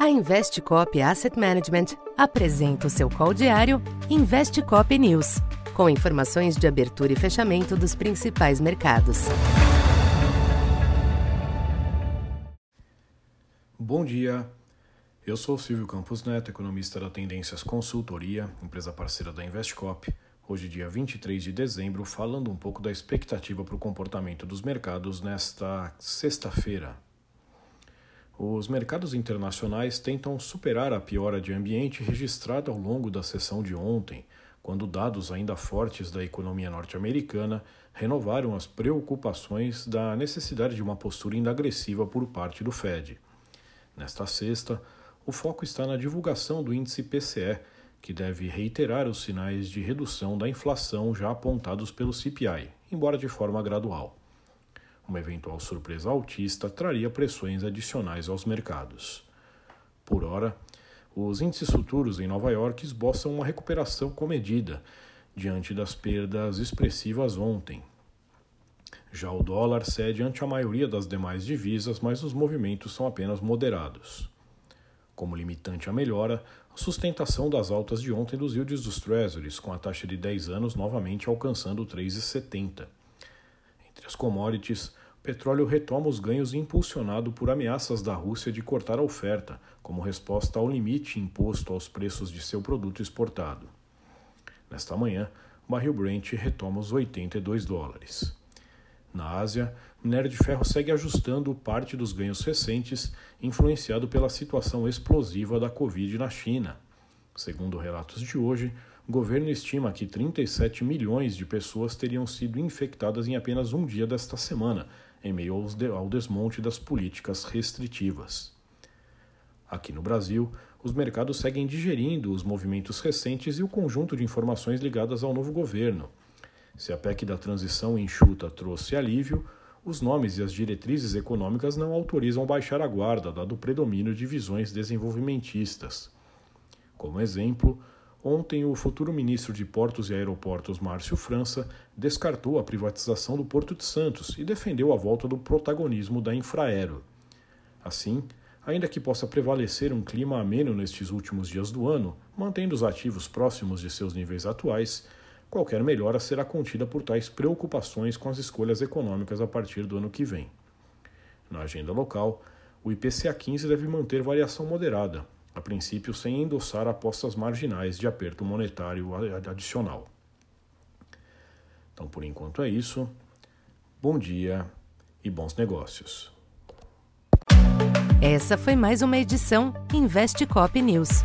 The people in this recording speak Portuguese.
A Investcop Asset Management apresenta o seu call diário Investcop News, com informações de abertura e fechamento dos principais mercados. Bom dia. Eu sou Silvio Campos Neto, economista da Tendências Consultoria, empresa parceira da Investcop. Hoje, dia 23 de dezembro, falando um pouco da expectativa para o comportamento dos mercados nesta sexta-feira, os mercados internacionais tentam superar a piora de ambiente registrada ao longo da sessão de ontem, quando dados ainda fortes da economia norte-americana renovaram as preocupações da necessidade de uma postura ainda agressiva por parte do Fed. Nesta sexta, o foco está na divulgação do índice PCE, que deve reiterar os sinais de redução da inflação já apontados pelo CPI, embora de forma gradual. Uma eventual surpresa altista traria pressões adicionais aos mercados. Por hora, os índices futuros em Nova York esboçam uma recuperação comedida diante das perdas expressivas ontem. Já o dólar cede ante a maioria das demais divisas, mas os movimentos são apenas moderados. Como limitante à melhora, a sustentação das altas de ontem dos yields dos Treasuries, com a taxa de 10 anos novamente alcançando 3,70. Entre as commodities, o petróleo retoma os ganhos impulsionado por ameaças da Rússia de cortar a oferta, como resposta ao limite imposto aos preços de seu produto exportado. Nesta manhã, o barril Brent retoma os 82 dólares. Na Ásia, o minério de ferro segue ajustando parte dos ganhos recentes, influenciado pela situação explosiva da Covid na China. Segundo relatos de hoje, o governo estima que 37 milhões de pessoas teriam sido infectadas em apenas um dia desta semana, em meio ao desmonte das políticas restritivas. Aqui no Brasil, os mercados seguem digerindo os movimentos recentes e o conjunto de informações ligadas ao novo governo. Se a PEC da transição enxuta trouxe alívio, os nomes e as diretrizes econômicas não autorizam baixar a guarda, dado o predomínio de visões desenvolvimentistas. Como exemplo, Ontem, o futuro ministro de Portos e Aeroportos, Márcio França, descartou a privatização do Porto de Santos e defendeu a volta do protagonismo da Infraero. Assim, ainda que possa prevalecer um clima ameno nestes últimos dias do ano, mantendo os ativos próximos de seus níveis atuais, qualquer melhora será contida por tais preocupações com as escolhas econômicas a partir do ano que vem. Na agenda local, o IPCA 15 deve manter variação moderada, a princípio sem endossar apostas marginais de aperto monetário adicional. Então, por enquanto é isso. Bom dia e bons negócios. Essa foi mais uma edição Investe Cop News.